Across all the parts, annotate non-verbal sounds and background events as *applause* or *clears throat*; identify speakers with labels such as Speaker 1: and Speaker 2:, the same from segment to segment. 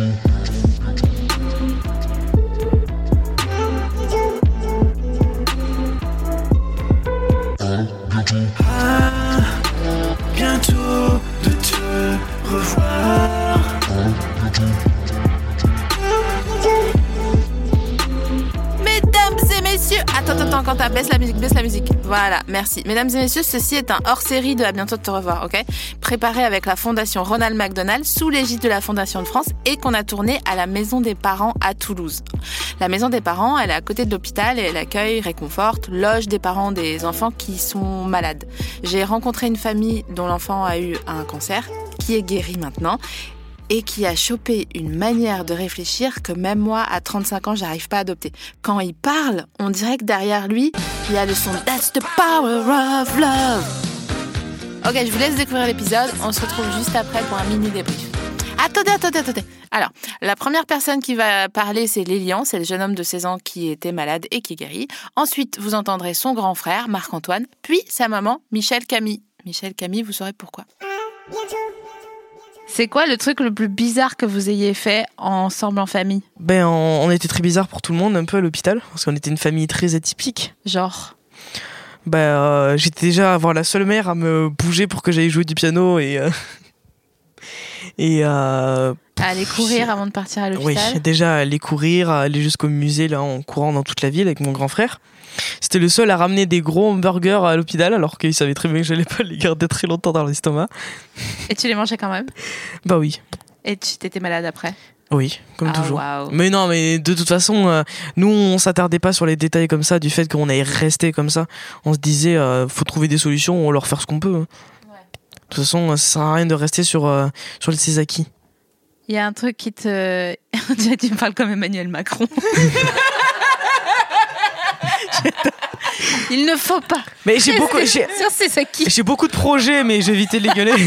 Speaker 1: Ah,
Speaker 2: merci. Mesdames et messieurs, ceci est un hors-série de À bientôt de te revoir, ok? Préparé avec la fondation Ronald McDonald sous l'égide de la Fondation de France et qu'on a tourné à la Maison des Parents à Toulouse. La Maison des Parents, elle est à côté de l'hôpital et elle accueille, réconforte, loge des parents des enfants qui sont malades. J'ai rencontré une famille dont l'enfant a eu un cancer, qui est guéri maintenant et qui a chopé une manière de réfléchir que même moi, à 35 ans, j'arrive pas à adopter. Quand il parle, on dirait que derrière lui, il y a le son That's the power of love. Ok, je vous laisse découvrir l'épisode. On se retrouve juste après pour un mini débrief. Attendez, attendez, attendez. Alors, la première personne qui va parler, c'est Lélian. C'est le jeune homme de 16 ans qui était malade et qui est guéri. Ensuite, vous entendrez son grand frère, Marc-Antoine, puis sa maman, Michel Camille. Michel Camille, vous saurez pourquoi. C'est quoi le truc le plus bizarre que vous ayez fait ensemble en famille?
Speaker 3: Ben, on, on était très bizarre pour tout le monde, un peu à l'hôpital, parce qu'on était une famille très atypique.
Speaker 2: Genre?
Speaker 3: Ben, euh, j'étais déjà avoir la seule mère à me bouger pour que j'aille jouer du piano et. euh, *laughs* et. euh,
Speaker 2: aller courir avant de partir à
Speaker 3: oui,
Speaker 2: l'hôpital?
Speaker 3: déjà aller courir, aller jusqu'au musée là en courant dans toute la ville avec mon grand frère. C'était le seul à ramener des gros hamburgers à l'hôpital alors qu'il savait très bien que j'allais pas les garder très longtemps dans l'estomac.
Speaker 2: Et tu les mangeais quand même?
Speaker 3: Bah oui,
Speaker 2: Et tu t'étais malade après?
Speaker 3: Oui, comme
Speaker 2: Ah,
Speaker 3: toujours. Mais non, mais de toute façon, euh, nous, on s'attardait pas sur les détails comme ça, du fait qu'on allait rester comme ça. On se disait, euh, faut trouver des solutions, on va leur faire ce qu'on peut. hein. De toute façon, ça sert à rien de rester sur, euh, sur ses acquis.
Speaker 2: Il y a un truc qui te... *laughs* Tu me parles comme Emmanuel Macron. *laughs* *laughs* Il ne faut pas.
Speaker 3: Mais j'ai beaucoup, j'ai, beaucoup de projets, mais j'ai évité de les gueuler. *laughs*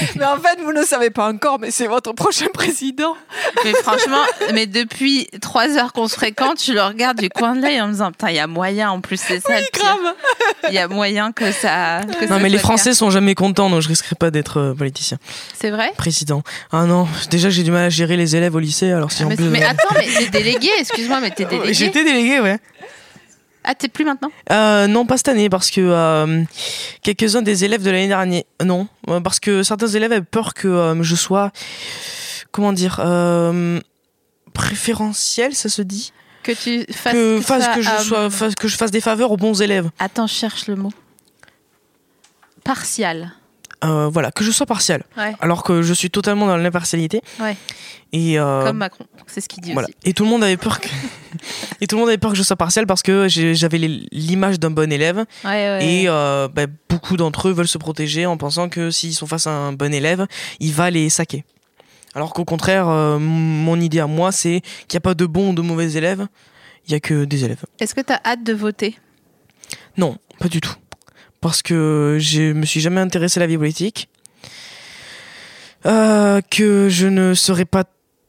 Speaker 3: *laughs*
Speaker 4: Mais en fait, vous ne le savez pas encore, mais c'est votre prochain président.
Speaker 2: Mais franchement, mais depuis trois heures qu'on se fréquente, je le regarde du coin de l'œil en me disant Putain, il y a moyen en plus, c'est ça. le pire.
Speaker 4: Grave.
Speaker 2: Il y a moyen que ça. que ça
Speaker 3: non, mais les Français sont jamais contents, donc je risquerai pas d'être euh, politicien.
Speaker 2: C'est vrai?
Speaker 3: Président. Ah non, déjà j'ai du mal à gérer les élèves au lycée, alors si en
Speaker 2: mais,
Speaker 3: plus.
Speaker 2: mais attends, mais t'es délégué, excuse-moi, mais t'es *laughs* délégué.
Speaker 3: J'étais délégué, ouais.
Speaker 2: Ah, t'es plus maintenant
Speaker 3: Euh, non, pas cette année, parce que euh, quelques-uns des élèves de l'année dernière, non, euh, parce que certains élèves avaient peur que euh, je sois, comment dire, préférentiel, ça se dit,
Speaker 2: Que tu fasses.
Speaker 3: que, fasse, que je sois, fasse- que je fasse des faveurs aux bons élèves.
Speaker 2: Attends, cherche le mot. Partial.
Speaker 3: Euh, voilà, que je sois partial,
Speaker 2: Ouais,
Speaker 3: alors que je suis totalement dans l'impartialité.
Speaker 2: Ouais.
Speaker 3: Et euh,
Speaker 2: comme Macron. C'est ce qu'il dit
Speaker 3: Voilà.
Speaker 2: aussi.
Speaker 3: Et tout le monde avait peur que *laughs* et tout le monde avait peur que je sois partial parce que j'avais l'image d'un bon élève
Speaker 2: Ouais,
Speaker 3: et euh, bah, beaucoup d'entre eux veulent se protéger en pensant que s'ils sont face à un bon élève, il va les saquer. Alors qu'au contraire, mon idée à moi, c'est qu'il n'y a pas de bons ou de mauvais élèves, il y a que des élèves.
Speaker 2: Est-ce que t'as hâte de voter?
Speaker 3: Non, pas du tout. Parce que je me suis jamais intéressé à la vie politique. Euh, que je ne saurais pas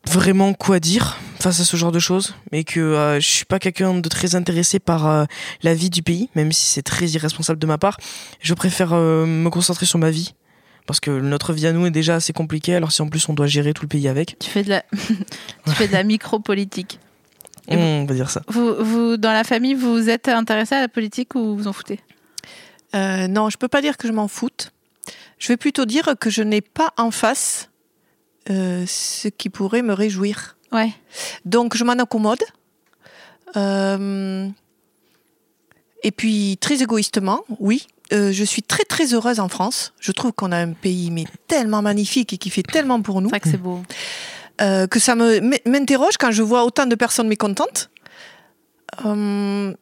Speaker 3: vraiment quoi dire face à ce genre de choses. Mais que euh, je suis pas quelqu'un de très intéressé par euh, la vie du pays, même si c'est très irresponsable de ma part. Je préfère euh, me concentrer sur ma vie. Parce que notre vie à nous est déjà assez compliquée, alors si en plus on doit gérer tout le pays avec,
Speaker 2: Tu fais de la, *laughs* tu fais de la micro-politique. *laughs*
Speaker 3: On va dire ça.
Speaker 2: Vous, vous, dans la famille, vous êtes intéressé à la politique ou vous en foutez?
Speaker 4: Euh, non, je peux pas dire que je m'en foute. Je vais plutôt dire que je n'ai pas en face euh, ce qui pourrait me réjouir.
Speaker 2: Ouais.
Speaker 4: Donc je m'en accommode. Euh, et puis très égoïstement, oui, euh, je suis très très heureuse en France. Je trouve qu'on a un pays mais tellement magnifique et qui fait tellement pour nous
Speaker 2: C'est vrai que c'est beau.
Speaker 4: euh, que ça me m'interroge quand je vois autant de personnes mécontentes. Euh,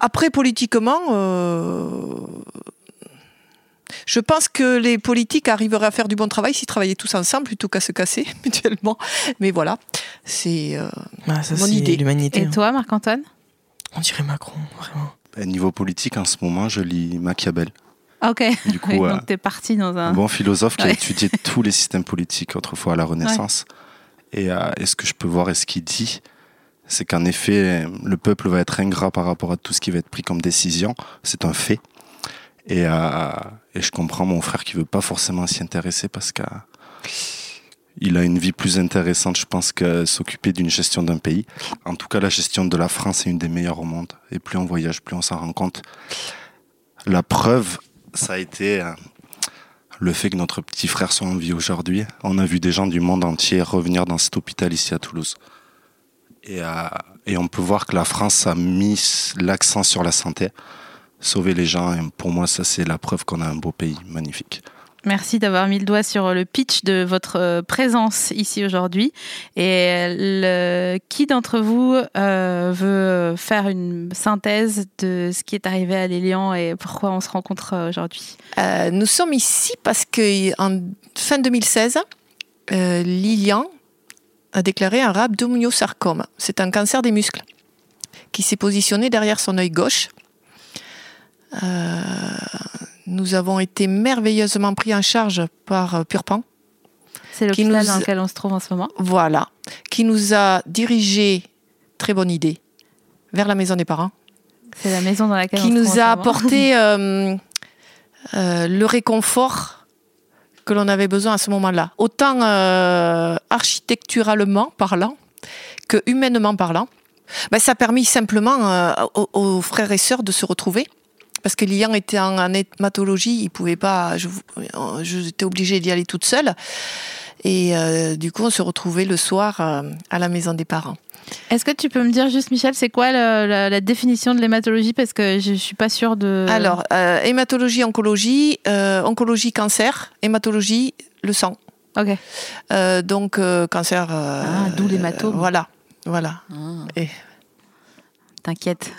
Speaker 4: après, politiquement, je pense que les politiques arriveraient à faire du bon travail s'ils travaillaient tous ensemble plutôt qu'à se casser *laughs* mutuellement. Mais voilà, c'est euh,
Speaker 3: Ah,
Speaker 4: Mon idée.
Speaker 3: l'humanité.
Speaker 2: Et
Speaker 3: hein.
Speaker 2: toi, Marc-Antoine?
Speaker 3: On dirait Macron, vraiment.
Speaker 5: À niveau politique, en ce moment, je lis Machiavel.
Speaker 2: Ah, Ok.
Speaker 5: Du *laughs* coup,
Speaker 2: Oui,
Speaker 5: euh,
Speaker 2: donc t'es parti dans un.
Speaker 5: un bon philosophe qui a étudié *laughs* tous les systèmes politiques autrefois à la Renaissance. Et, euh, et ce que je peux voir et ce qu'il dit, c'est qu'en effet, le peuple va être ingrat par rapport à tout ce qui va être pris comme décision. C'est un fait. Et, euh, et je comprends mon frère qui veut pas forcément s'y intéresser parce que il a une vie plus intéressante, je pense, que s'occuper d'une gestion d'un pays. En tout cas, la gestion de la France est une des meilleures au monde. Et plus on voyage, plus on s'en rend compte. La preuve, ça a été euh, le fait que notre petit frère soit en vie aujourd'hui. On a vu des gens du monde entier revenir dans cet hôpital ici à Toulouse. Et, euh, et on peut voir que la France a mis l'accent sur la santé, sauver les gens. Et pour moi, ça, c'est la preuve qu'on a un beau pays magnifique.
Speaker 2: Merci d'avoir mis le doigt sur le pitch de votre euh, présence ici aujourd'hui. Et le, qui d'entre vous euh, veut faire une synthèse de ce qui est arrivé à Lilian et pourquoi on se rencontre euh, aujourd'hui?
Speaker 4: Euh, nous sommes ici parce que en fin 2016, euh, Lilian a déclaré un rhabdomyosarcome. C'est un cancer des muscles qui s'est positionné derrière son œil gauche. Euh, nous avons été merveilleusement pris en charge par euh, Purpan.
Speaker 2: C'est
Speaker 4: Qui
Speaker 2: l'hôpital
Speaker 4: nous-
Speaker 2: dans lequel on se trouve en ce moment.
Speaker 4: Voilà, qui nous a dirigés, très bonne idée, vers la maison des parents.
Speaker 2: C'est la maison dans laquelle
Speaker 4: qui
Speaker 2: on se
Speaker 4: nous
Speaker 2: trouve en
Speaker 4: a
Speaker 2: ce moment.
Speaker 4: apporté *laughs* euh, euh, le réconfort que l'on avait besoin à ce moment-là. Autant euh, architecturalement parlant que humainement parlant. Ben, ça a permis simplement aux, aux frères et sœurs de se retrouver. Parce que Lian était en, en hématologie, il pouvait pas. Je, j'étais obligée d'y aller toute seule. Et euh, du coup, on se retrouvait le soir euh, à la maison des parents.
Speaker 2: Est-ce que tu peux me dire juste, Michel, c'est quoi la, la définition de l'hématologie? Parce que je suis pas sûre de.
Speaker 4: Alors, euh, hématologie, oncologie, oncologie, cancer, hématologie, le sang.
Speaker 2: Ok.
Speaker 4: Donc, cancer.
Speaker 2: Ah, d'où l'hématome.
Speaker 4: voilà, voilà. Et
Speaker 2: T'inquiète.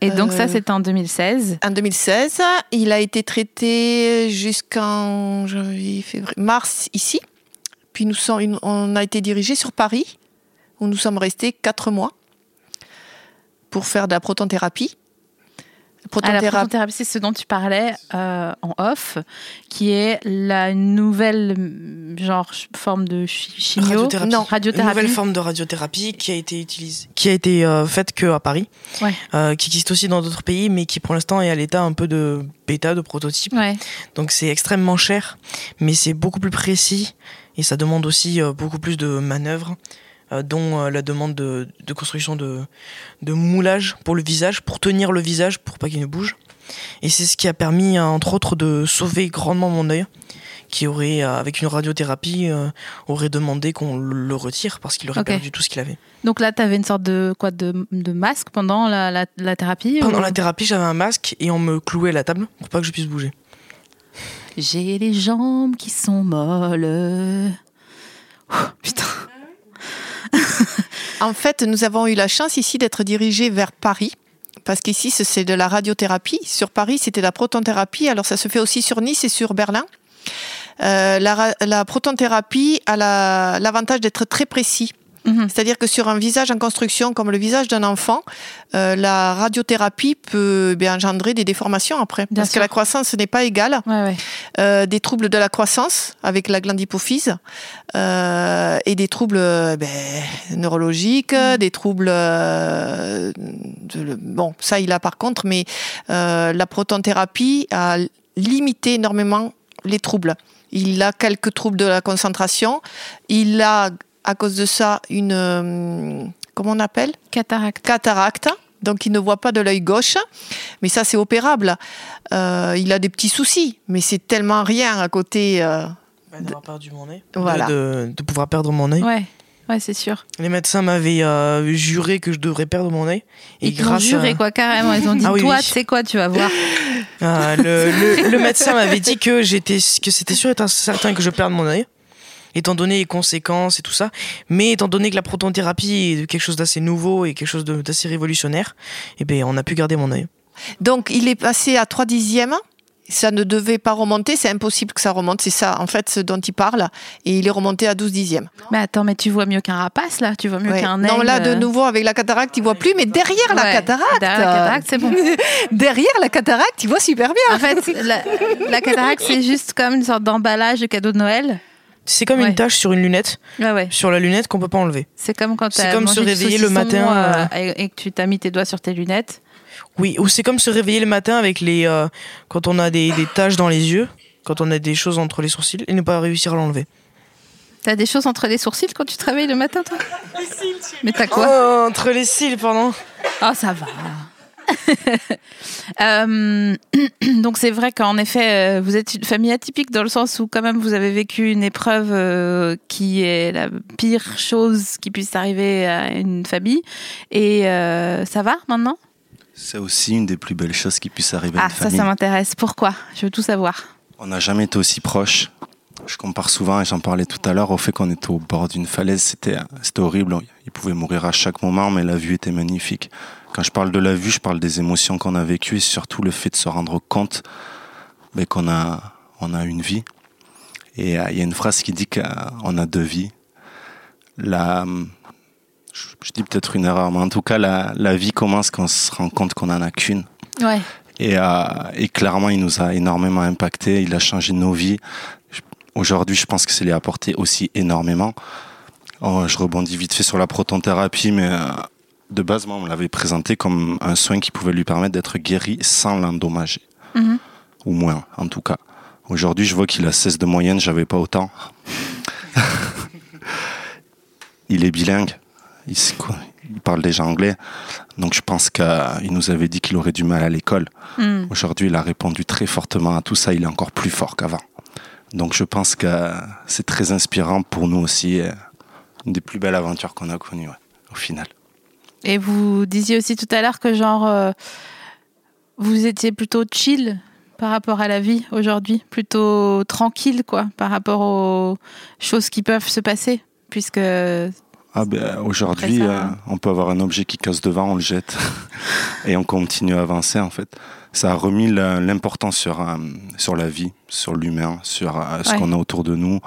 Speaker 2: Et donc, ça,
Speaker 4: Euh,
Speaker 2: c'était en 2016.
Speaker 4: en 2016, il a été traité jusqu'en janvier, février, mars ici. Puis nous sommes, on a été dirigé sur Paris, où nous sommes restés quatre mois pour faire de la protonthérapie.
Speaker 2: Ah, la protothérapie, c'est ce dont tu parlais euh, en off, qui est la nouvelle mm, genre forme de chi- chimio,
Speaker 3: Radiothérapie.
Speaker 2: non,
Speaker 3: Une
Speaker 2: radiothérapie.
Speaker 3: nouvelle forme de radiothérapie qui a été utilisée, qui a été euh, faite que à Paris,
Speaker 2: Ouais.
Speaker 3: euh, qui existe aussi dans d'autres pays, mais qui pour l'instant est à l'état un peu de bêta, de prototype.
Speaker 2: Ouais.
Speaker 3: Donc c'est extrêmement cher, mais c'est beaucoup plus précis et ça demande aussi euh, beaucoup plus de manœuvres, dont euh, la demande de, de construction de, de moulage pour le visage, pour tenir le visage, pour pas qu'il ne bouge. Et c'est ce qui a permis, euh, entre autres, de sauver grandement mon œil, qui aurait, euh, avec une radiothérapie, euh, aurait demandé qu'on le retire parce qu'il aurait
Speaker 2: Ok.
Speaker 3: perdu tout ce qu'il avait.
Speaker 2: Donc là, tu avais une sorte de quoi de, de masque pendant la, la, la thérapie
Speaker 3: Pendant
Speaker 2: ou-
Speaker 3: la thérapie, j'avais un masque et on me clouait à la table pour pas que je puisse bouger.
Speaker 2: J'ai les jambes qui sont molles. Putain.
Speaker 4: En fait, nous avons eu la chance ici d'être dirigés vers Paris. Parce qu'ici, ce- c'est de la radiothérapie. Sur Paris, c'était la protonthérapie. Alors, ça se fait aussi sur Nice et sur Berlin. Euh, la, la protonthérapie a la- l'avantage d'être très précis.
Speaker 2: Mhm.
Speaker 4: C'est-à-dire que sur un visage en construction comme le visage d'un enfant, euh, la radiothérapie peut eh bien, engendrer des déformations après.
Speaker 2: Bien
Speaker 4: parce
Speaker 2: sûr.
Speaker 4: que la croissance n'est pas égale.
Speaker 2: Ouais, ouais.
Speaker 4: Euh, des troubles de la croissance avec la glande hypophyse euh, et des troubles ben, neurologiques, des troubles de- bon ça il a par contre mais la protonthérapie a limité énormément les troubles. Il a quelques troubles de la concentration, il a à cause de ça une euh, comment on appelle?
Speaker 2: Cataracte.
Speaker 4: cataracte, donc il ne voit pas de l'œil gauche, mais ça c'est opérable. Euh, il a des petits soucis, mais c'est tellement rien à côté. euh,
Speaker 3: Bah, D'avoir perdu mon œil.
Speaker 4: Voilà.
Speaker 3: De, de pouvoir perdre mon œil.
Speaker 2: Ouais, ouais, c'est sûr.
Speaker 3: Les médecins m'avaient euh, juré que je devrais perdre mon œil. Et
Speaker 2: Ils juré
Speaker 3: à...
Speaker 2: quoi, carrément. Ils ont dit,
Speaker 3: Ah oui,
Speaker 2: toi,
Speaker 3: oui.
Speaker 2: tu sais quoi, tu vas voir.
Speaker 3: Ah, le, le- le médecin m'avait dit que j'étais que c'était sûr et certain que je perde mon œil, étant donné les conséquences et tout ça. Mais étant donné que la protonthérapie est quelque chose d'assez nouveau et quelque chose d'assez révolutionnaire, eh ben on a pu garder mon œil.
Speaker 4: Donc il est passé à 3 dixièmes. Ça ne devait pas remonter, c'est impossible que ça remonte, c'est ça en fait ce dont il parle. Et il est remonté à 12 dixièmes.
Speaker 2: Mais attends, mais tu vois mieux qu'un rapace, là. Tu vois mieux
Speaker 4: Ouais.
Speaker 2: qu'un
Speaker 4: Non,
Speaker 2: aigle.
Speaker 4: là de nouveau avec la cataracte, il voit plus, mais derrière la cataracte,
Speaker 2: Derrière la cataracte, c'est bon. *laughs*
Speaker 4: derrière la cataracte, il voit super bien.
Speaker 2: En fait, la, la cataracte, c'est juste comme une sorte d'emballage de cadeau de Noël.
Speaker 3: C'est comme
Speaker 2: Ouais.
Speaker 3: une tache sur une lunette,
Speaker 2: ouais.
Speaker 3: sur la lunette qu'on peut pas enlever.
Speaker 2: C'est comme quand
Speaker 3: C'est comme se réveiller le matin,
Speaker 2: euh, et, et que tu t'as mis tes doigts sur tes lunettes.
Speaker 3: Oui, ou c'est comme se réveiller le matin avec les euh, quand on a des, des taches dans les yeux, quand on a des choses entre les sourcils et ne pas réussir à l'enlever.
Speaker 2: T'as des choses entre les sourcils quand tu travailles le matin, toi? Mais t'as quoi?
Speaker 3: Oh, entre les cils, pardon.
Speaker 2: Oh, ça va. *laughs* Euh, *clears throat* donc c'est vrai qu'en effet, euh, vous êtes une famille atypique dans le sens où quand même vous avez vécu une épreuve euh, qui est la pire chose qui puisse arriver à une famille. Et euh, ça va maintenant?
Speaker 5: C'est aussi une des plus belles choses qui puisse arriver à
Speaker 2: Ah,
Speaker 5: une
Speaker 2: ça,
Speaker 5: famille.
Speaker 2: ça m'intéresse. Pourquoi? Je veux tout savoir.
Speaker 5: On n'a jamais été aussi proches. Je compare souvent, et j'en parlais tout à l'heure, au fait qu'on était au bord d'une falaise. C'était, c'était horrible. Il pouvait mourir à chaque moment, mais la vue était magnifique. Quand je parle de la vue, je parle des émotions qu'on a vécues et surtout le fait de se rendre compte ben, qu'on a, on a une vie. Et euh, il y a une phrase qui dit qu'on a deux vies. La, je, je dis peut-être une erreur, mais en tout cas, la, la vie commence quand on se rend compte qu'on en a qu'une.
Speaker 2: Ouais.
Speaker 5: Et, euh, et clairement, il nous a énormément impacté. Il a changé nos vies. Aujourd'hui, je pense que ça lui a apporté aussi énormément. Oh, je rebondis vite fait sur la protonthérapie, mais euh, de base, moi, on me l'avait présenté comme un soin qui pouvait lui permettre d'être guéri sans l'endommager.
Speaker 2: Mhm.
Speaker 5: Ou moins, en tout cas. Aujourd'hui, je vois qu'il a 16 de moyenne, j'avais pas autant. *laughs* il est bilingue. Il, sait quoi- il parle déjà anglais. Donc je pense qu'il nous avait dit qu'il aurait du mal à l'école.
Speaker 2: Hmm.
Speaker 5: Aujourd'hui, il a répondu très fortement à tout ça. Il est encore plus fort qu'avant. Donc je pense que c'est très inspirant pour nous aussi. euh, Une des plus belles aventures qu'on a connues, ouais, au final.
Speaker 2: Et vous disiez aussi tout à l'heure que genre euh, vous étiez plutôt chill par rapport à la vie aujourd'hui, plutôt tranquille quoi, par rapport aux choses qui peuvent se passer, puisque
Speaker 5: Ah ben, aujourd'hui, euh, on peut avoir un objet qui casse devant, on le jette *laughs* et on continue à avancer en fait. Ça a remis l'importance sur, euh, sur la vie, sur l'humain, sur euh, ce
Speaker 2: Ouais.
Speaker 5: qu'on a autour de nous,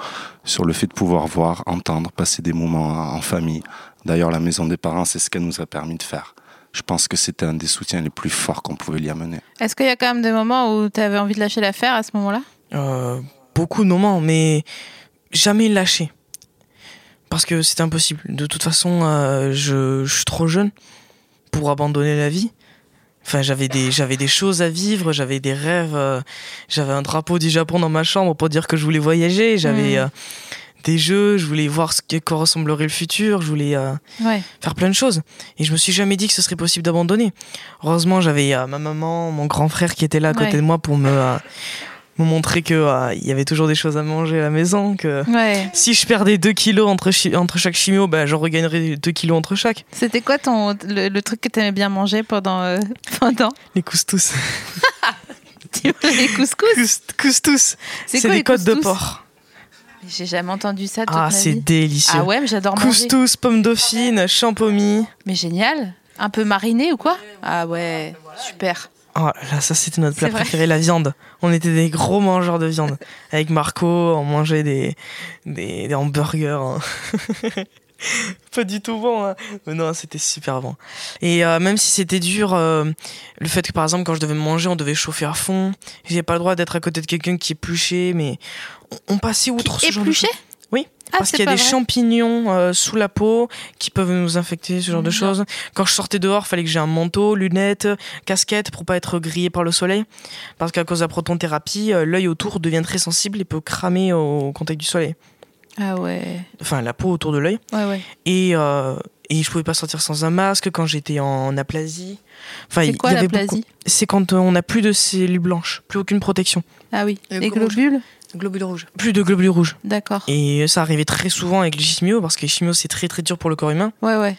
Speaker 5: sur le fait de pouvoir voir, entendre, passer des moments en, en famille. D'ailleurs, la maison des parents, c'est ce qu'elle nous a permis de faire. Je pense que c'était un des soutiens les plus forts qu'on pouvait y amener.
Speaker 2: est-ce qu'il y a quand même des moments où tu avais envie de lâcher l'affaire à ce moment-là?
Speaker 3: Euh, beaucoup de moments, mais jamais lâcher. Parce que c'est impossible. De toute façon, euh, je, je suis trop jeune pour abandonner la vie. Enfin, j'avais des, j'avais des choses à vivre, j'avais des rêves, euh, j'avais un drapeau du Japon dans ma chambre pour dire que je voulais voyager, j'avais
Speaker 2: Mm.
Speaker 3: Des jeux, je voulais voir ce que quoi ressemblerait le futur, je voulais euh,
Speaker 2: Ouais.
Speaker 3: faire plein de choses. Et je me suis jamais dit que ce serait possible d'abandonner. Heureusement, j'avais euh, ma maman, mon grand frère qui était là à côté de moi pour me, euh, me montrer que il y avait toujours des choses à manger à la maison, que
Speaker 2: Ouais.
Speaker 3: si je perdais 2 kilos entre, chaque chimio, bah, je regagnerais 2 kilos entre chaque.
Speaker 2: C'était quoi ton le, le truc que tu aimais bien manger pendant *laughs* pendant?
Speaker 3: Les couscous. *laughs*
Speaker 2: les couscous?
Speaker 3: Cous- couscous. C'est
Speaker 2: quoi
Speaker 3: des
Speaker 2: les
Speaker 3: côtes de porc.
Speaker 2: J'ai jamais entendu ça de toute
Speaker 3: Ah,
Speaker 2: ma
Speaker 3: c'est délicieux.
Speaker 2: Ah ouais, mais j'adore manger.
Speaker 3: Couscous, pommes dauphines, champomis.
Speaker 2: Mais génial. Un peu mariné ou quoi Ah ouais, super.
Speaker 3: Oh là, ça c'était notre plat préféré, la viande. On était des gros mangeurs de viande. *laughs* Avec Marco, on mangeait des, des, des hamburgers. hein. *laughs* *laughs* Pas du tout bon, hein. mais non, c'était super bon. Et euh, même si c'était dur, euh, le fait que par exemple quand je devais manger, on devait chauffer à fond. J'avais pas le droit d'être à côté de quelqu'un qui épluchait, mais on, on passait outre ce genre de
Speaker 2: Épluché
Speaker 3: choses. Oui,
Speaker 2: Ah,
Speaker 3: parce qu'il y a des
Speaker 2: vrai.
Speaker 3: champignons euh, sous la peau qui peuvent nous infecter, ce genre de choses. Quand je sortais dehors, fallait que j'ai un manteau, lunettes, casquette pour pas être grillé par le soleil. Parce qu'à cause de la protonthérapie, l'œil autour devient très sensible et peut cramer au contact du soleil.
Speaker 2: Ah ouais.
Speaker 3: Enfin, la peau autour de l'œil.
Speaker 2: Ouais, ouais.
Speaker 3: Et, euh, et je pouvais pas sortir sans un masque quand j'étais en aplasie. Enfin,
Speaker 2: C'est
Speaker 3: il
Speaker 2: quoi
Speaker 3: y avait
Speaker 2: l'aplasie?
Speaker 3: Beaucoup- C'est quand euh, on n'a plus de cellules blanches, plus aucune protection,
Speaker 2: Ah oui. Les
Speaker 4: rouge.
Speaker 2: globules
Speaker 4: Globule rouge.
Speaker 3: plus de globules rouges.
Speaker 2: D'accord.
Speaker 3: Et ça arrivait très souvent avec les chimios parce que les chimios c'est très très dur pour le corps humain.
Speaker 2: Ouais, ouais.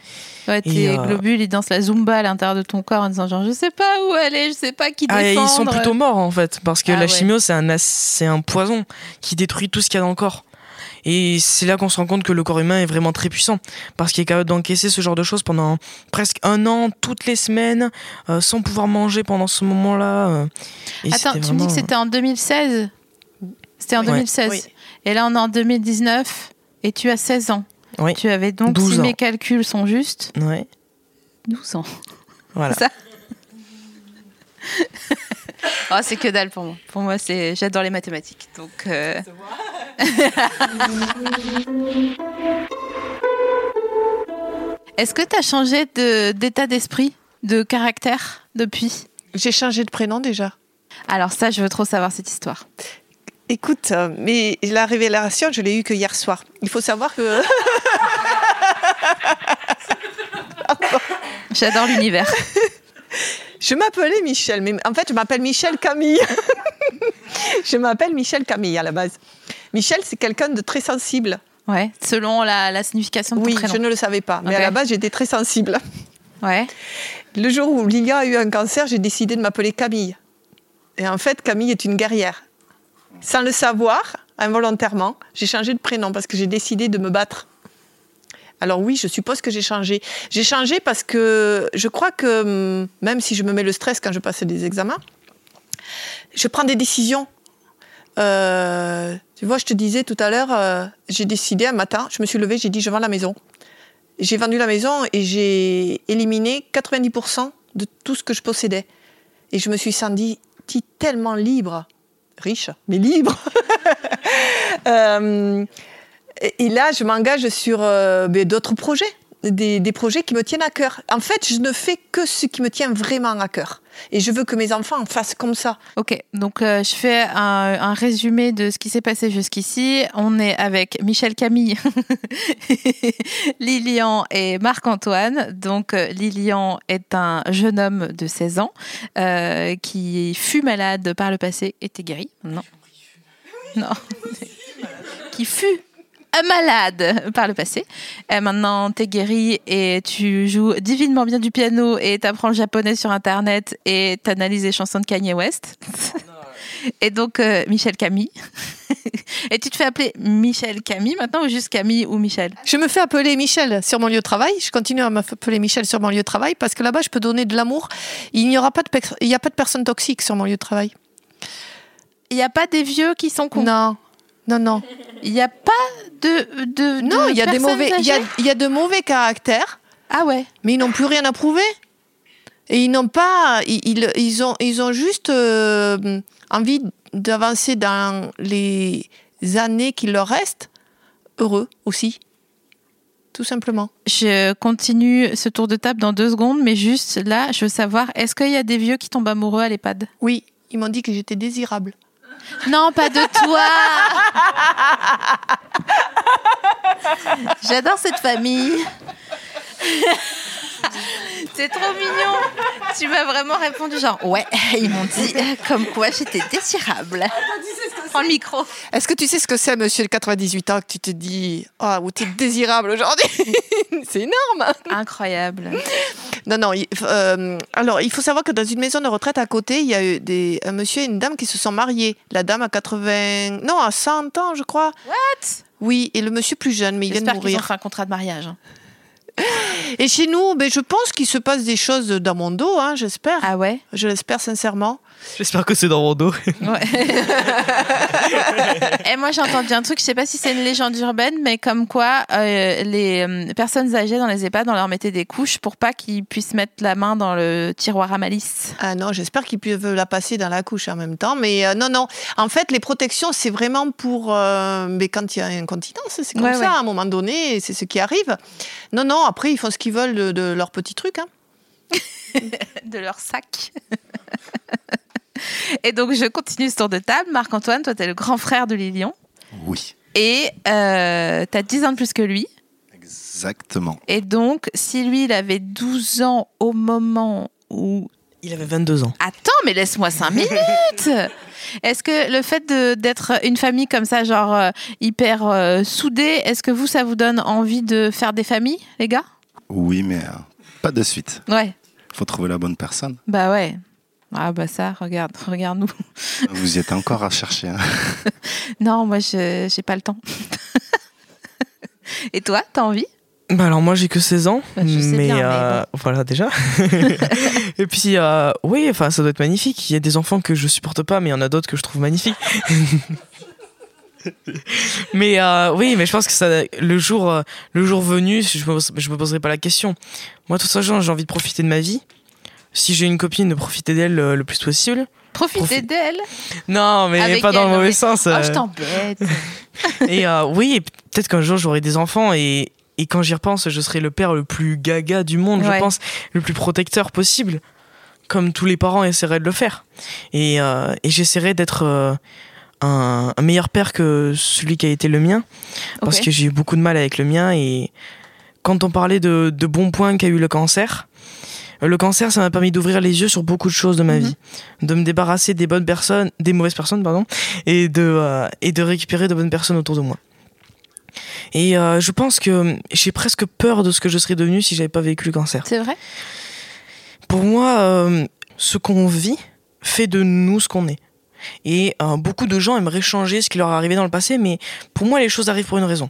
Speaker 2: Ouais, tes
Speaker 3: Et, euh,
Speaker 2: globules, ils dansent la zumba à l'intérieur de ton corps en disant genre, je sais pas où aller, je sais pas qui
Speaker 3: Ah, et
Speaker 2: défendre.
Speaker 3: ils sont plutôt morts en fait, parce que
Speaker 2: Ah
Speaker 3: la
Speaker 2: ouais.
Speaker 3: chimio c'est un, as- c'est un poison qui détruit tout ce qu'il y a dans le corps. Et c'est là qu'on se rend compte que le corps humain est vraiment très puissant, parce qu'il est capable d'encaisser ce genre de choses pendant presque un an, toutes les semaines, euh, sans pouvoir manger pendant ce moment-là. euh.
Speaker 2: Attends, tu me dis que c'était en 2016 C'était en
Speaker 3: Ouais.
Speaker 2: 2016.
Speaker 4: Oui.
Speaker 2: Et là, on est en 2019 et tu as 16 ans.
Speaker 3: Oui.
Speaker 2: Tu avais donc,
Speaker 3: 12
Speaker 2: si
Speaker 3: ans.
Speaker 2: mes calculs sont justes,
Speaker 3: Ouais,
Speaker 2: 12 ans.
Speaker 3: voilà.
Speaker 2: Ça. *laughs* Oh, c'est que dalle pour moi. Pour moi, c'est j'adore les mathématiques. Donc, euh, *laughs* est-ce que tu as changé de- d'état d'esprit, de caractère depuis?
Speaker 4: J'ai changé de prénom déjà.
Speaker 2: Alors ça, je veux trop savoir cette histoire.
Speaker 4: Écoute, euh, mais la révélation, je l'ai eue que hier soir. Il faut savoir que. *laughs*
Speaker 2: J'adore l'univers. *laughs*
Speaker 4: Je m'appelais Michel, mais en fait, je m'appelle Michel Camille. je m'appelle Michel Camille à la base. Michel, c'est quelqu'un de très sensible.
Speaker 2: Ouais, selon la, la signification de ton
Speaker 4: Oui,
Speaker 2: prénom.
Speaker 4: je ne le savais pas, mais à la base, j'étais très sensible.
Speaker 2: Ouais.
Speaker 4: Le jour où Lilia a eu un cancer, j'ai décidé de m'appeler Camille. Et en fait, Camille est une guerrière. Sans le savoir, involontairement, j'ai changé de prénom parce que j'ai décidé de me battre. Alors oui, je suppose que j'ai changé. J'ai changé parce que je crois que hum, même si je me mets le stress quand je passe des examens, je prends des décisions. Euh, tu vois, je te disais tout à l'heure, euh, j'ai décidé un matin, je me suis levée, j'ai dit je vends la maison. J'ai vendu la maison et j'ai éliminé 90% de tout ce que je possédais. Et je me suis sentie tellement libre, riche, mais libre. *laughs* Euh, et, là, je m'engage sur euh, ben, d'autres projets, des projets qui me tiennent à cœur. En fait, je ne fais que ce qui me tient vraiment à cœur. Et je veux que mes enfants en fassent comme ça.
Speaker 2: Ok, donc euh, je fais un, un résumé de ce qui s'est passé jusqu'ici. On est avec Michel Camille, *laughs* Lilian et Marc-Antoine. Donc euh, Lilian est un jeune homme de 16 ans euh, qui fut malade par le passé, était guéri. Non. Non. qui fut malade par le passé. Et maintenant, t'es guéri et tu joues divinement bien du piano et t'apprends le japonais sur Internet et t'analyses les chansons de Kanye West. *laughs* Et donc, euh, Michel Camille. *laughs* et tu te fais appeler Michel Camille maintenant ou juste Camille ou Michel?
Speaker 4: Je me fais appeler Michel sur mon lieu de travail. Je continue à m'appeler Michel sur mon lieu de travail parce que là-bas, je peux donner de l'amour. Il n'y aura pas de, pers- il y a pas de personnes toxiques sur mon lieu de travail.
Speaker 2: Il n'y a pas des vieux qui sont cons?
Speaker 4: Non, non, non.
Speaker 2: Il n'y a pas de. de
Speaker 4: Non, il y a des mauvais, il y a, y de mauvais caractères,
Speaker 2: Ah ouais.
Speaker 4: mais ils n'ont plus rien à prouver. Et ils n'ont pas, ils, ils, ils ont, ils ont juste euh, envie d'avancer dans les années qui leur restent, heureux aussi, tout simplement.
Speaker 2: Je continue ce tour de table dans deux secondes, mais juste là, je veux savoir, est-ce qu'il y a des vieux qui tombent amoureux à l'EHPAD?
Speaker 4: Oui, ils m'ont dit que j'étais désirable.
Speaker 2: Non, pas de toi *laughs* J'adore cette famille. *laughs* C'est trop mignon. Tu m'as vraiment répondu genre ouais, ils m'ont dit comme quoi j'étais désirable. Prends le micro.
Speaker 4: Est-ce que tu sais ce que c'est, monsieur de 98 ans, que tu te dis Ah, où t'es désirable aujourd'hui? *laughs* C'est énorme
Speaker 2: Incroyable.
Speaker 4: Non, non. euh, alors, il faut savoir que dans une maison de retraite à côté, il y a eu des, un monsieur et une dame qui se sont mariés. La dame a 80. Non, à 100 ans, je crois. What? Oui, et le monsieur plus jeune, mais il vient de
Speaker 2: J'espère qu'ils ont
Speaker 4: mourir.
Speaker 2: fait un contrat de mariage. hein.
Speaker 4: Et chez nous, ben, je pense qu'il se passe des choses dans mon dos, hein, j'espère.
Speaker 2: Ah ouais?
Speaker 4: Je l'espère sincèrement.
Speaker 3: J'espère que c'est dans mon dos. *laughs*
Speaker 2: Ouais. *laughs* Et moi j'ai entendu un truc, je sais pas si c'est une légende urbaine, mais comme quoi euh, les euh, personnes âgées dans les EHPAD, on leur mettait des couches pour pas qu'ils puissent mettre la main dans le tiroir à malice.
Speaker 4: Ah non, j'espère qu'ils peuvent la passer dans la couche en même temps. Mais euh, non, non. En fait, les protections, c'est vraiment pour. euh, mais quand il y a incontinence, c'est comme
Speaker 2: Ouais,
Speaker 4: ça,
Speaker 2: ouais.
Speaker 4: à un moment donné, et c'est ce qui arrive. Non, non, après, ils font ce qu'ils veulent de, de leur petit truc. Hein. *laughs*
Speaker 2: de leur sac. Et donc je continue ce tour de table. Marc-Antoine, toi t'es le grand frère de Lilian
Speaker 5: Oui,
Speaker 2: et euh, t'as 10 ans de plus que lui.
Speaker 5: exactement.
Speaker 2: Et donc si lui il avait 12 ans au moment où
Speaker 3: Il avait 22 ans.
Speaker 2: Attends, mais laisse-moi cinq *laughs* minutes. Est-ce que le fait d'être une famille comme ça, genre euh, hyper euh, soudée, est-ce que vous, ça vous donne envie de faire des familles, les gars?
Speaker 5: Oui, mais euh, pas de suite.
Speaker 2: Ouais.
Speaker 5: faut trouver la bonne personne.
Speaker 2: Bah ouais. Ah bah ça, regarde, *laughs* regarde-nous.
Speaker 5: Vous y êtes encore à chercher. hein. *laughs*
Speaker 2: Non, moi, je j'ai pas le temps. *laughs* Et toi, t'as envie?
Speaker 3: Bah alors moi j'ai que 16 ans,
Speaker 2: Bah, je sais
Speaker 3: mais,
Speaker 2: bien, mais
Speaker 3: euh, voilà déjà. et puis euh, oui, enfin ça doit être magnifique. Il y a des enfants que je supporte pas, mais il y en a d'autres que je trouve magnifiques. mais euh, oui, mais je pense que ça, le jour, le jour venu, je me, je me poserai pas la question. Moi, tout ça, j'ai envie de profiter de ma vie. Si j'ai une copine, de profiter d'elle euh, le plus possible.
Speaker 2: Profiter
Speaker 3: Profi-
Speaker 2: d'elle
Speaker 3: Non, mais
Speaker 2: Avec
Speaker 3: pas dans le mauvais
Speaker 2: mais-
Speaker 3: sens.
Speaker 2: Oh,
Speaker 3: euh.
Speaker 2: je t'embête. *laughs*
Speaker 3: Et euh, oui, peut-être qu'un jour j'aurai des enfants et, et quand j'y repense, je serai le père le plus gaga du monde,
Speaker 2: Ouais.
Speaker 3: je pense, le plus protecteur possible, comme tous les parents essaieraient de le faire. Et, euh, et j'essaierai d'être euh, un, un meilleur père que celui qui a été le mien, parce que j'ai eu beaucoup de mal avec le mien. Et quand on parlait de, de bons points qu'a eu le cancer, euh, le cancer, ça m'a permis d'ouvrir les yeux sur beaucoup de choses de ma
Speaker 2: Mhm.
Speaker 3: vie, de me débarrasser des bonnes personnes, des mauvaises personnes, pardon, et de euh, et de récupérer de bonnes personnes autour de moi. Et euh, je pense que j'ai presque peur de ce que je serais devenu si j'avais pas vécu le cancer.
Speaker 2: C'est vrai?
Speaker 3: Pour moi, euh, ce qu'on vit fait de nous ce qu'on est. Et euh, beaucoup de gens aimeraient changer ce qui leur est arrivé dans le passé, mais pour moi, les choses arrivent pour une raison.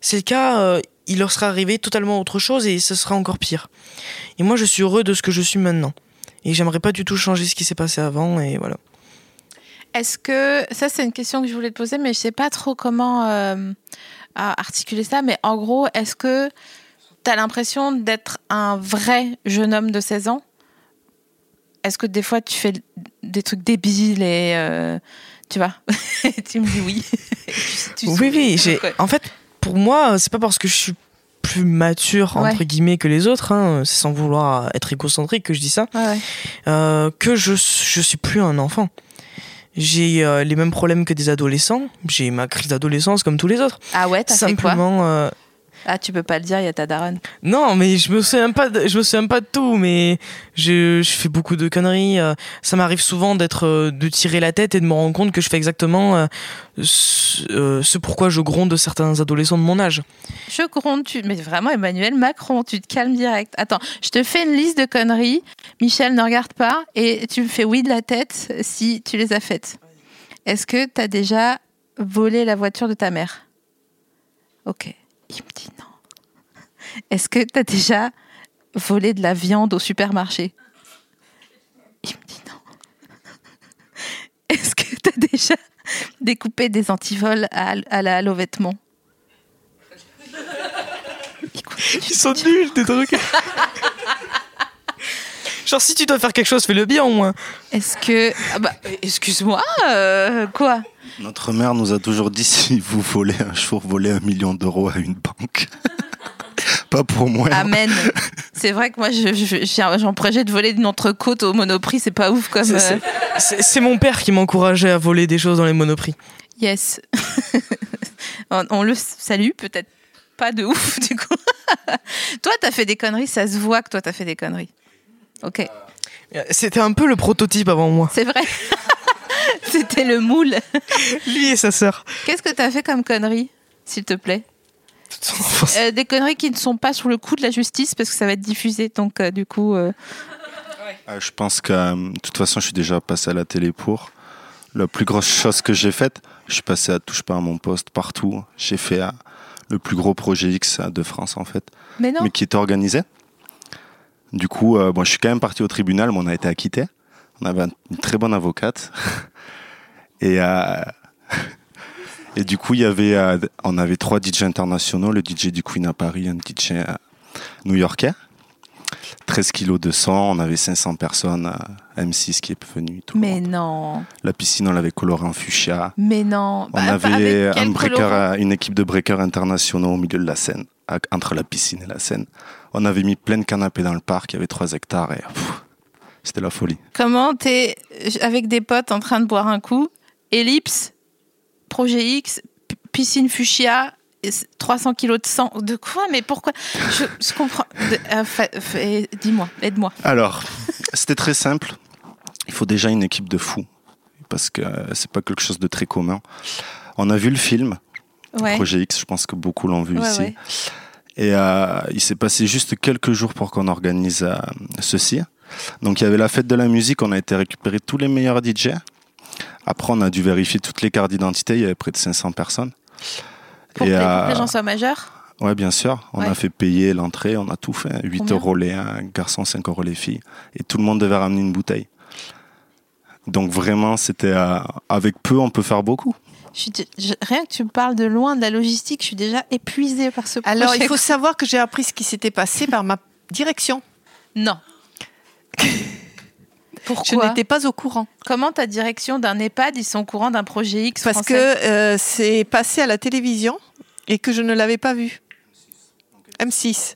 Speaker 3: C'est le cas, euh, il leur sera arrivé totalement autre chose et ce sera encore pire. Et moi, je suis heureux de ce que je suis maintenant. Et j'aimerais pas du tout changer ce qui s'est passé avant, et voilà.
Speaker 2: Est-ce que ça c'est une question que je voulais te poser, mais je sais pas trop comment euh, articuler ça. Mais en gros, est-ce que tu as l'impression d'être un vrai jeune homme de 16 ans? Est-ce que des fois tu fais des trucs débiles et euh, tu vois? *laughs* Tu me dis oui. *laughs* Tu- tu-
Speaker 3: Oui, oui. En fait, pour moi, c'est pas parce que je suis plus mature, entre
Speaker 2: Ouais.
Speaker 3: guillemets, que les autres, hein, c'est sans vouloir être égocentrique que je dis ça.
Speaker 2: Ouais,
Speaker 3: euh, que je, je suis plus un enfant. J'ai euh, les mêmes problèmes que des adolescents. J'ai ma crise d'adolescence comme tous les autres.
Speaker 2: Ah ouais, t'as fait quoi?
Speaker 3: Simplement, euh,
Speaker 2: Ah, tu peux pas le dire, il y a ta daronne.
Speaker 3: non, mais je me souviens pas, de, je me souviens pas de tout. Mais je, je fais beaucoup de conneries. euh, ça m'arrive souvent d'être, euh, de tirer la tête et de me rendre compte que je fais exactement euh, ce, ce pourquoi je gronde certains adolescents de mon âge.
Speaker 2: Je gronde, tu... mais vraiment Emmanuel Macron, tu te calmes direct. Attends, je te fais une liste de conneries. Michel ne regarde pas et tu me fais oui de la tête si tu les as faites. Est-ce que tu as déjà volé la voiture de ta mère? Ok, il me dit non. Est-ce que tu as déjà volé de la viande au supermarché? Il me dit non. Est-ce que tu as déjà découpé des antivols à, à la Halo Vêtements? Il.
Speaker 3: Ils sont nuls, tes trucs. Genre, si tu dois faire quelque chose, fais-le bien au moins.
Speaker 2: Est-ce que. Ah bah, excuse-moi, euh, quoi?
Speaker 5: Notre mère nous a toujours dit *laughs* si vous volez un jour, volez un million d'euros à une banque. *laughs* Pas pour moi.
Speaker 2: Amen. *laughs* C'est vrai que moi, je- je- j'ai un projet de voler une entrecôte au monoprix, c'est pas ouf comme.
Speaker 3: C'est-
Speaker 2: euh,
Speaker 3: c'est- mon père qui m'encourageait à voler des choses dans les monoprix.
Speaker 2: Yes. on, on le salue, peut-être pas de ouf, du coup. toi, t'as fait des conneries, ça se voit que toi, t'as fait des conneries. Ok,
Speaker 3: C'était un peu le prototype avant moi.
Speaker 2: c'est vrai. *laughs* C'était le moule.
Speaker 3: Lui et sa sœur.
Speaker 2: Qu'est-ce que t'as fait comme conneries, s'il te plaît Euh, Des conneries qui ne sont pas sous le coup de la justice, parce que ça va être diffusé, donc euh, du coup. euh,
Speaker 5: Euh, je pense que euh, de toute façon, je suis déjà passé à la télé pour. La plus grosse chose que j'ai faite, je suis passé à Touche pas à mon poste partout. J'ai fait euh, le plus gros projet X de France en fait,
Speaker 2: Mais non.
Speaker 5: mais qui était organisé. Du coup, euh, bon, je suis quand même parti au tribunal, mais on a été acquitté. On avait un- une très bonne avocate. *laughs* Et, euh, *laughs* et du coup, il y avait, euh, on avait trois DJ internationaux, le DJ du Queen à Paris, un DJ euh, new-yorkais. 13 kilos de sang, on avait 500 personnes, euh, M6 qui est venu. Tout
Speaker 2: Mais non.
Speaker 5: La piscine, on l'avait colorée en fuchsia.
Speaker 2: Mais non.
Speaker 5: On
Speaker 2: Bah,
Speaker 5: avait un breaker, une équipe de breakers internationaux au milieu de la Seine, à- entre la piscine et la Seine. On avait mis plein de canapés dans le parc, il y avait 3 hectares et pff, c'était la folie.
Speaker 2: Comment t'es euh, avec des potes en train de boire un coup Ellipse, projet X, piscine fuchsia, et c- 300 kilos de sang. De quoi? Mais pourquoi? Je, je comprends. Euh, fa- Dis-moi, aide-moi.
Speaker 5: Alors, c'était très simple. Il faut déjà une équipe de fous, parce que euh, c'est pas quelque chose de très commun. On a vu le film,
Speaker 2: Ouais.
Speaker 5: Projet X, je pense que beaucoup l'ont vu
Speaker 2: Ouais,
Speaker 5: ici.
Speaker 2: ouais.
Speaker 5: Et euh, il s'est passé juste quelques jours pour qu'on organise euh, ceci. Donc il y avait la fête de la musique, on a été récupérer tous les meilleurs DJ. Après, on a dû vérifier toutes les cartes d'identité, il y avait près de 500 personnes.
Speaker 2: Pour,
Speaker 5: Et,
Speaker 2: que les,
Speaker 5: euh,
Speaker 2: les gens soient majeurs
Speaker 5: Ouais, bien sûr. On
Speaker 2: Ouais.
Speaker 5: a fait payer l'entrée, on a tout fait. 8
Speaker 2: Combien
Speaker 5: euros les un garçons, 5 euros les filles. Et tout le monde devait ramener une bouteille. Donc vraiment, c'était euh, avec peu, on peut faire beaucoup.
Speaker 2: Je je- Rien que tu me parles de loin de la logistique, je suis déjà épuisée par ce projet.
Speaker 4: Alors, il faut savoir que j'ai appris ce qui s'était passé par ma direction.
Speaker 2: Non.
Speaker 4: Je
Speaker 2: Pourquoi
Speaker 4: n'étais pas au courant.
Speaker 2: Comment ta direction d'un EHPAD, ils sont au courant d'un projet X
Speaker 4: Parce que euh, c'est passé à la télévision et que je ne l'avais pas vu. M6.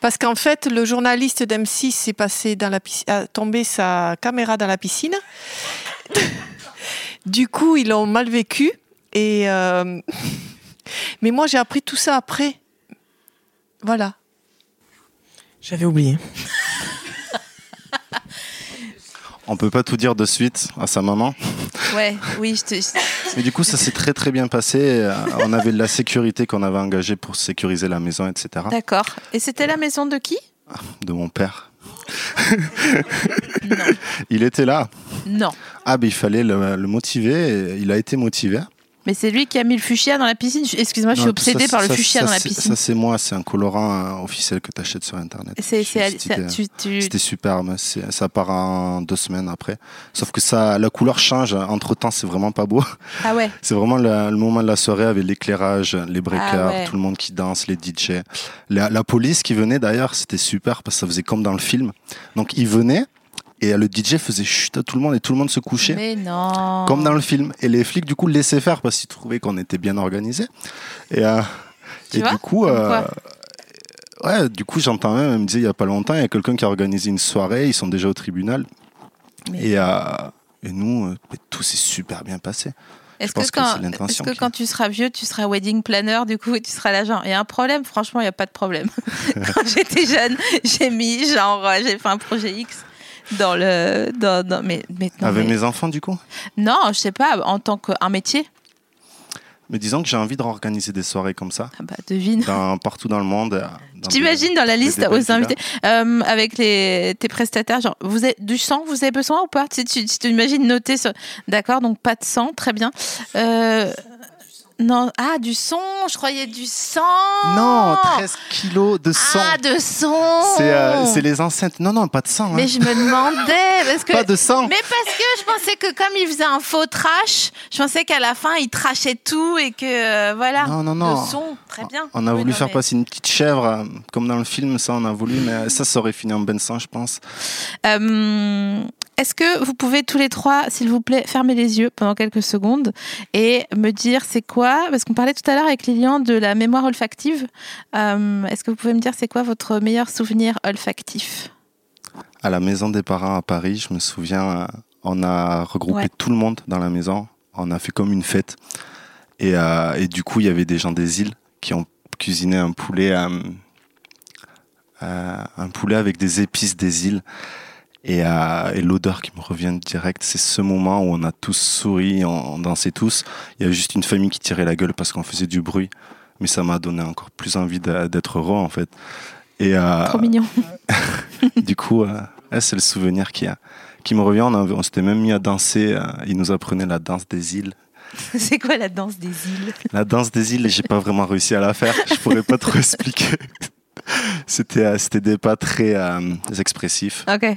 Speaker 4: Parce qu'en fait, le journaliste d'M6 est passé dans la piscine, a tombé sa caméra dans la piscine. *laughs* Du coup, ils l'ont mal vécu. Et euh, *laughs* Mais moi, j'ai appris tout ça après. Voilà.
Speaker 3: J'avais oublié.
Speaker 5: On peut pas tout dire de suite à sa maman.
Speaker 2: Ouais, oui, je te.
Speaker 5: Mais du coup, ça s'est très très bien passé. Euh, On avait de la sécurité qu'on avait engagée pour sécuriser la maison, etc.
Speaker 2: D'accord. Et c'était la maison de qui?
Speaker 5: De mon père.
Speaker 2: Non.
Speaker 5: Il était là.
Speaker 2: Non.
Speaker 5: Ah, ben il fallait le, le motiver. Il a été motivé.
Speaker 2: Mais c'est lui qui a mis le fuchsia dans la piscine. Excuse-moi, je suis obsédée
Speaker 5: ça,
Speaker 2: par le
Speaker 5: ça,
Speaker 2: fuchsia
Speaker 5: ça,
Speaker 2: dans la piscine.
Speaker 5: Ça, c'est moi. C'est un colorant euh, officiel que tu achètes sur Internet.
Speaker 2: C'est, c'est,
Speaker 5: C'était-
Speaker 2: tu.
Speaker 5: C'est- Ça part en deux semaines après. Sauf que ça, la couleur change. Entre temps, c'est vraiment pas beau.
Speaker 2: Ah ouais. *laughs*
Speaker 5: C'est vraiment le, le moment de la soirée avec l'éclairage, les breakers,
Speaker 2: Ah ouais.
Speaker 5: tout le monde qui danse, les DJ. La, la police qui venait d'ailleurs, c'était super parce que ça faisait comme dans le film. Donc ils venaient et le DJ faisait chut à tout le monde et tout le monde se couchait.
Speaker 2: Mais non.
Speaker 5: Comme dans le film. Et les flics, du coup, laissaient faire parce qu'ils trouvaient qu'on était bien organisés. Et, euh, et du coup, euh, ouais, du coup, j'entends même, elle me disait il y a pas longtemps, il y a quelqu'un qui a organisé une soirée, ils sont déjà au tribunal.
Speaker 2: Mais-
Speaker 5: Et, euh, et nous, tout s'est super bien passé.
Speaker 2: Est-ce que, quand, que
Speaker 5: qui-
Speaker 2: tu seras vieux, tu seras wedding planner du coup et tu seras là genre il y a un problème Franchement, il n'y a pas de problème. *laughs* quand j'étais jeune, j'ai mis genre j'ai fait un projet X dans le dans, dans- mais, mais, non,
Speaker 5: Avec
Speaker 2: mais-
Speaker 5: mes enfants, du coup?
Speaker 2: Non, je sais pas en tant qu'un métier.
Speaker 5: Mais disons que j'ai envie de réorganiser des soirées comme ça,
Speaker 2: Ah bah devine.
Speaker 5: dans- partout dans le monde. euh, dans
Speaker 2: T'imagines dans la
Speaker 5: des
Speaker 2: liste aux invités euh, avec les tes prestataires genre vous avez du sang vous avez besoin ou pas? Tu tu, tu t'imagines noter ce d'accord donc pas de sang très bien Euh, non ah du son je croyais du sang
Speaker 5: Non, 13 kilos de sang.
Speaker 2: ah de son
Speaker 5: C'est euh, c'est les enceintes. Non, non, pas de sang. hein.
Speaker 2: mais je me demandais parce que *laughs*
Speaker 5: Pas de sang.
Speaker 2: mais parce que je pensais que comme il faisait un faux trash je pensais qu'à la fin il trachait tout et que euh, voilà
Speaker 5: Non, non, non.
Speaker 2: le son très bien
Speaker 5: On a
Speaker 2: Oui,
Speaker 5: voulu
Speaker 2: non,
Speaker 5: faire
Speaker 2: mais-
Speaker 5: passer une petite chèvre, euh, comme dans le film, ça on a voulu, mais ça, ça aurait fini en ben sang, je pense.
Speaker 2: Euh, Est-ce que vous pouvez tous les trois, s'il vous plaît, fermer les yeux pendant quelques secondes et me dire c'est quoi Parce qu'on parlait tout à l'heure avec Lilian de la mémoire olfactive. Euh, Est-ce que vous pouvez me dire c'est quoi votre meilleur souvenir olfactif?
Speaker 5: À la maison des parents à Paris, je me souviens, euh, on a regroupé
Speaker 2: Ouais.
Speaker 5: tout le monde dans la maison. On a fait comme une fête. Et, euh, et du coup, il y avait des gens des îles qui ont cuisiné un poulet, euh, un poulet avec des épices des îles. Et, euh, et l'odeur qui me revient direct, c'est ce moment où on a tous souri, on, on dansait tous. Il y avait juste une famille qui tirait la gueule parce qu'on faisait du bruit. Mais ça m'a donné encore plus envie d'être heureux, en fait. Et, euh,
Speaker 2: Trop mignon. *laughs*
Speaker 5: du coup, euh, c'est le souvenir qui, me revient. On, s'était même mis à danser. euh, il nous apprenait la danse des îles. *laughs*
Speaker 2: c'est quoi la danse des îles?
Speaker 5: La danse des îles, et j'ai pas vraiment réussi à la faire. Je pourrais pas trop *laughs* expliquer. C'était, c'était des pas très euh, expressifs.
Speaker 2: Ok.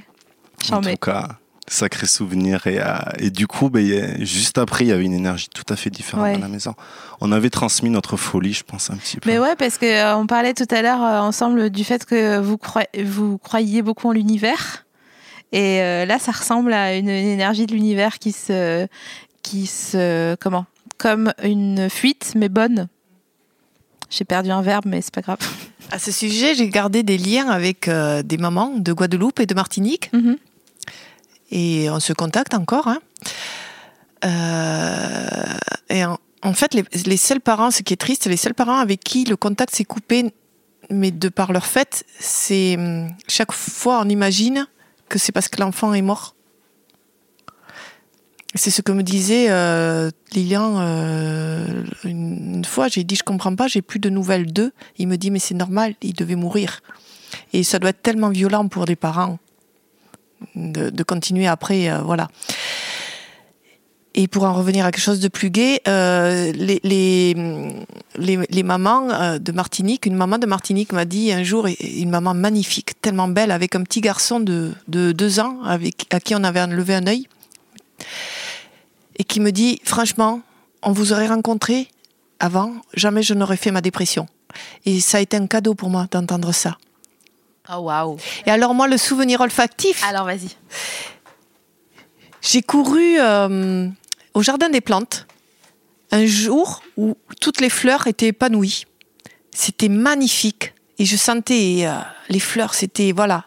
Speaker 5: En tout cas, sacré souvenir. Et, euh, et du coup, ben, juste après, il y avait une énergie tout à fait différente
Speaker 2: Ouais.
Speaker 5: dans la maison. On avait transmis notre folie, je pense, un petit peu.
Speaker 2: Mais ouais, parce que euh, on parlait tout à l'heure euh, ensemble du fait que vous, croy- vous croyiez beaucoup en l'univers. Et euh, là, ça ressemble à une, une énergie de l'univers qui se, qui se, comment, comme une fuite, mais bonne. J'ai perdu un verbe, mais c'est pas grave.
Speaker 4: À ce sujet, j'ai gardé des liens avec euh, des mamans de Guadeloupe et de Martinique.
Speaker 2: Mhm.
Speaker 4: Et on se contacte encore. hein. Euh, et en, fait, les, les seuls parents, ce qui est triste, les seuls parents avec qui le contact s'est coupé, mais de par leur fait, c'est hum, chaque fois on imagine que c'est parce que l'enfant est mort. C'est ce que me disait euh, Lilian euh, une, fois. J'ai dit je comprends pas, j'ai plus de nouvelles d'eux. Il me dit mais c'est normal, il devait mourir. Et ça doit être tellement violent pour des parents de, continuer après, euh, voilà. Et pour en revenir à quelque chose de plus gai, euh, les, les, les, mamans euh, de Martinique, une maman de Martinique m'a dit un jour, une maman magnifique, tellement belle, avec un petit garçon de, de deux ans, avec, à qui on avait enlevé un œil, et qui me dit, franchement, on vous aurait rencontré avant, jamais je n'aurais fait ma dépression. Et ça a été un cadeau pour moi d'entendre ça.
Speaker 2: Oh waouh.
Speaker 4: Et alors moi, le souvenir olfactif,
Speaker 2: Alors vas-y.
Speaker 4: j'ai couru euh, au jardin des plantes un jour où toutes les fleurs étaient épanouies. C'était magnifique et je sentais euh, les fleurs, c'était voilà.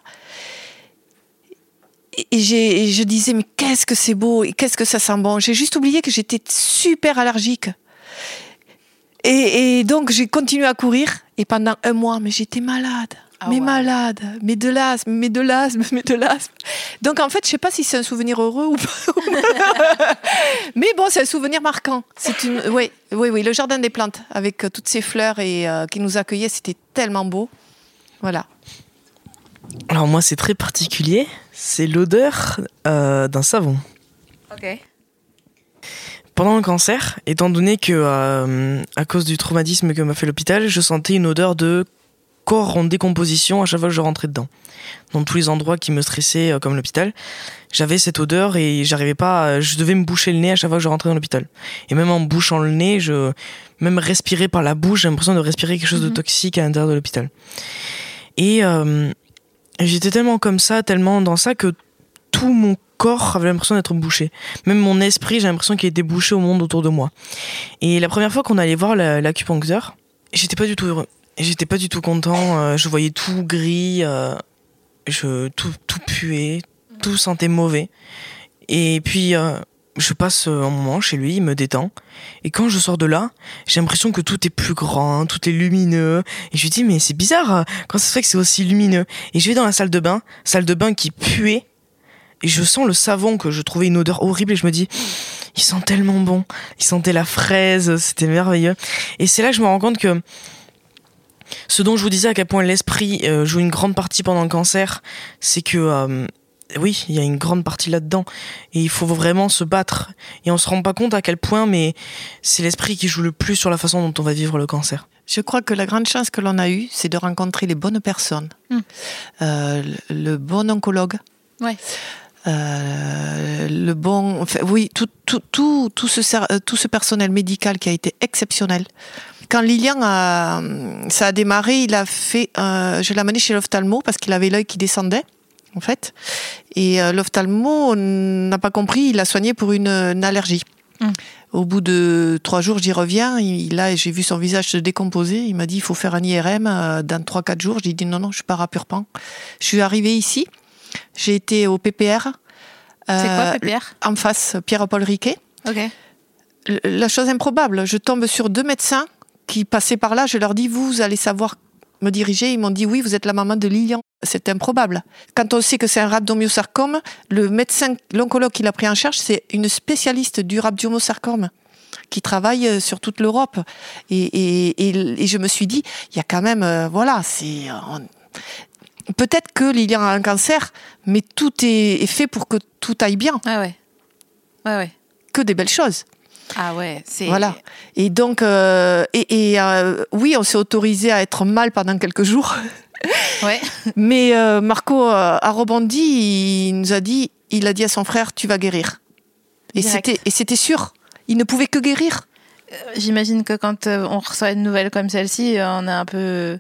Speaker 4: et, et j'ai- et je disais, mais qu'est-ce que c'est beau et qu'est-ce que ça sent bon. J'ai juste oublié que j'étais super allergique. Et, et donc, j'ai continué à courir. Et pendant un mois, mais j'étais malade.
Speaker 2: Ah
Speaker 4: mais
Speaker 2: ouais.
Speaker 4: malade. Mais de l'asthme, mais de l'asthme, *laughs* mais de l'asthme. Donc, en fait, je sais pas si c'est un souvenir heureux ou pas. *laughs* mais bon, c'est un souvenir marquant. C'est une, oui, oui, oui, le jardin des plantes avec euh, toutes ces fleurs et euh, qui nous accueillaient, c'était tellement beau. Voilà.
Speaker 3: Alors moi, c'est très particulier. C'est l'odeur euh, d'un savon.
Speaker 2: Ok.
Speaker 3: Pendant le cancer, étant donné que euh, à cause du traumatisme que m'a fait l'hôpital, je sentais une odeur de corps en décomposition à chaque fois que je rentrais dedans. Dans tous les endroits qui me stressaient, euh, comme l'hôpital, j'avais cette odeur et j'arrivais pas. à- je devais me boucher le nez à chaque fois que je rentrais dans l'hôpital. Et même en bouchant le nez, je même respirer par la bouche, j'ai l'impression de respirer quelque chose de
Speaker 6: Mhm.
Speaker 3: toxique à l'intérieur de l'hôpital. Et euh, j'étais tellement comme ça, tellement dans ça que tout mon corps avait l'impression d'être bouché. Même mon esprit, j'ai l'impression qu'il était bouché au monde autour de moi. Et la première fois qu'on allait voir la- l'acupuncteur, j'étais pas du tout heureux. Et J'étais pas du tout content. euh, je voyais tout gris, euh, je, tout, tout puait, tout sentait mauvais. Et puis, euh, je passe un moment chez lui, il me détend. Et quand je sors de là, j'ai l'impression que tout est plus grand, tout est lumineux. Et je lui dis, mais c'est bizarre, quand ça se fait que c'est aussi lumineux Et je vais dans la salle de bain, salle de bain qui puait. Et je sens le savon que je trouvais une odeur horrible et je me dis, il sent tellement bon. Il sentait la fraise, c'était merveilleux. Et c'est là que je me rends compte que ce dont je vous disais à quel point l'esprit euh, joue une grande partie pendant le cancer, c'est que euh, oui, il y a une grande partie là-dedans et il faut vraiment se battre. Et on se rend pas compte à quel point, mais c'est l'esprit qui joue le plus sur la façon dont on va vivre le cancer.
Speaker 4: Je crois que la grande chance que l'on a eue, c'est de rencontrer les bonnes personnes.
Speaker 6: Hmm.
Speaker 4: Euh, le, bon oncologue.
Speaker 6: Ouais.
Speaker 4: Euh, le bon, enfin, oui, tout, tout, tout, tout, ce, tout ce personnel médical qui a été exceptionnel. Quand Lilian a, ça a démarré, il a fait, euh, je l'ai amené chez l'ophtalmo parce qu'il avait l'œil qui descendait, en fait. Et euh, l'ophtalmo n'a pas compris, il l'a soigné pour une, une allergie.
Speaker 6: Mm.
Speaker 4: Au bout de trois jours, j'y reviens. Il, là, j'ai vu son visage se décomposer. Il m'a dit, il faut faire un IRM euh, dans trois, quatre jours. J'ai dit, non, non, je pars à Purpan. Je suis arrivée ici. J'ai été au PPR.
Speaker 6: C'est quoi, PPR
Speaker 4: En face, Pierre-Paul Riquet. La chose improbable, je tombe sur deux médecins qui passaient par là. Je leur dis, vous, allez savoir me diriger. Ils m'ont dit, oui, vous êtes la maman de Lilian. C'est improbable. Quand on sait que c'est un rhabdomyosarcome, le médecin, l'oncologue qui l'a pris en charge, c'est une spécialiste du rhabdomyosarcome qui travaille euh, sur toute l'Europe. Et, et, et, et je me suis dit, il y a quand même, euh, voilà, c'est... euh, on- Peut-être que Lilian a un cancer, mais tout est, est fait pour que tout aille bien.
Speaker 6: Ah ouais. Ouais, ouais.
Speaker 4: Que des belles choses.
Speaker 6: Ah ouais, c'est.
Speaker 4: Voilà. Et donc, euh, et, et, euh, oui, on s'est autorisé à être mal pendant quelques jours. *laughs*
Speaker 6: Ouais.
Speaker 4: Mais euh, Marco a rebondi, il nous a dit, il a dit à son frère, tu vas guérir. Et c'était, et c'était sûr. Il ne pouvait que guérir.
Speaker 6: J'imagine que quand on reçoit une nouvelle comme celle-ci, on est un peu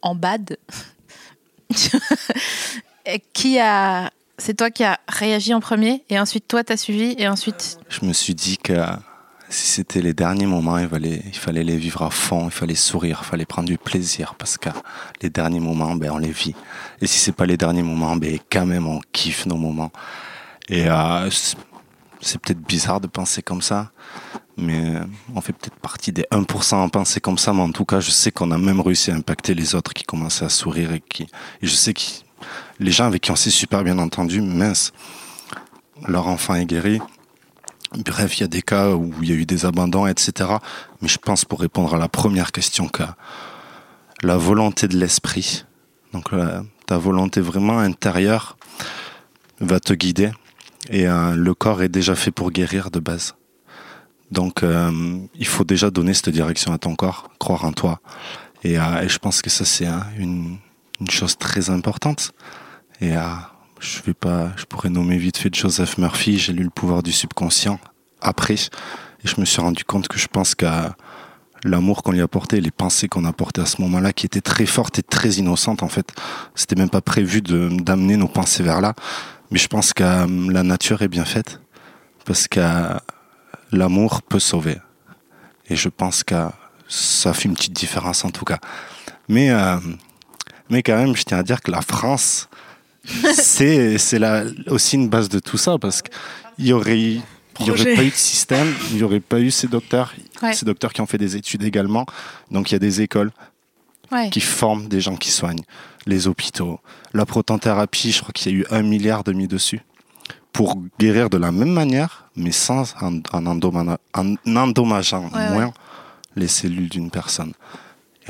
Speaker 6: en bad. *laughs* Qui a. C'est toi qui as réagi en premier, et ensuite toi t'as suivi, et ensuite.
Speaker 5: Je me suis dit que si c'était les derniers moments, il fallait, il fallait les vivre à fond, il fallait sourire, il fallait prendre du plaisir, parce que les derniers moments, ben, on les vit. Et si c'est pas les derniers moments, ben, quand même, on kiffe nos moments. Et euh, c'est- peut-être bizarre de penser comme ça, mais on fait peut-être partie des 1% à penser comme ça, mais en tout cas, je sais qu'on a même réussi à impacter les autres qui commençaient à sourire et qui, et je sais que les gens avec qui on s'est super bien entendu, mince, leur enfant est guéri. Bref, il y a des cas où il y a eu des abandons, etc. Mais je pense pour répondre à la première question que la volonté de l'esprit, donc la- ta volonté vraiment intérieure, va te guider. Et euh, le corps est déjà fait pour guérir de base. Donc euh, il faut déjà donner cette direction à ton corps, croire en toi. Et, euh, et je pense que ça c'est hein, une, une chose très importante. Et euh, je vais pas, je pourrais nommer vite fait Joseph Murphy. J'ai lu Le pouvoir du subconscient après, et je me suis rendu compte que je pense qu'à l'amour qu'on lui a porté, les pensées qu'on a portées à ce moment-là, qui étaient très fortes et très innocentes en fait. C'était même pas prévu d'amener nos pensées vers là, mais je pense que la nature est bien faite parce que l'amour peut sauver. Et je pense que ça fait une petite différence en tout cas. Mais euh, mais quand même, je tiens à dire que la France c'est aussi une base de tout ça parce qu'il y aurait, il y aurait pas eu de système, il n'y aurait pas eu ces docteurs,
Speaker 2: Ouais.
Speaker 5: ces docteurs qui ont fait des études également. Donc il y a des écoles
Speaker 2: Ouais.
Speaker 5: qui forment des gens qui soignent, les hôpitaux, la protonthérapie, je crois qu'il y a eu un milliard de mis dessus pour guérir de la même manière, mais sans en, en endoma- en endommageant
Speaker 2: Ouais,
Speaker 5: moins les cellules d'une personne.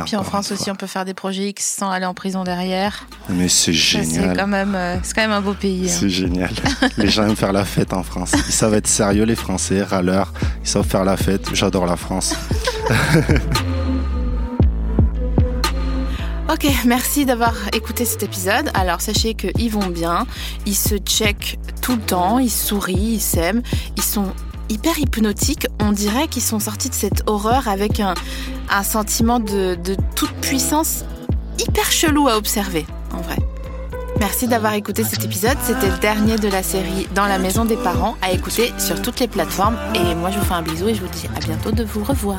Speaker 2: Puis en France aussi, on peut faire des projets X sans aller en prison derrière.
Speaker 5: Mais c'est génial.
Speaker 2: quand même, euh, c'est quand même un beau pays. hein.
Speaker 5: C'est génial. *laughs* Les gens aiment faire la fête en France. Ils savent être sérieux, les Français, râleurs. Ils savent faire la fête. J'adore la France. *laughs*
Speaker 2: Ok, merci d'avoir écouté cet épisode. Alors sachez qu'ils vont bien, ils se checkent tout le temps, ils sourient, ils s'aiment, ils sont hyper hypnotiques. On dirait qu'ils sont sortis de cette horreur avec un, sentiment de toute puissance hyper chelou à observer, en vrai. Merci d'avoir écouté cet épisode. C'était le dernier de la série Dans la maison des parents à écouter sur toutes les plateformes. Et moi, je vous fais un bisou et je vous dis à bientôt de vous revoir.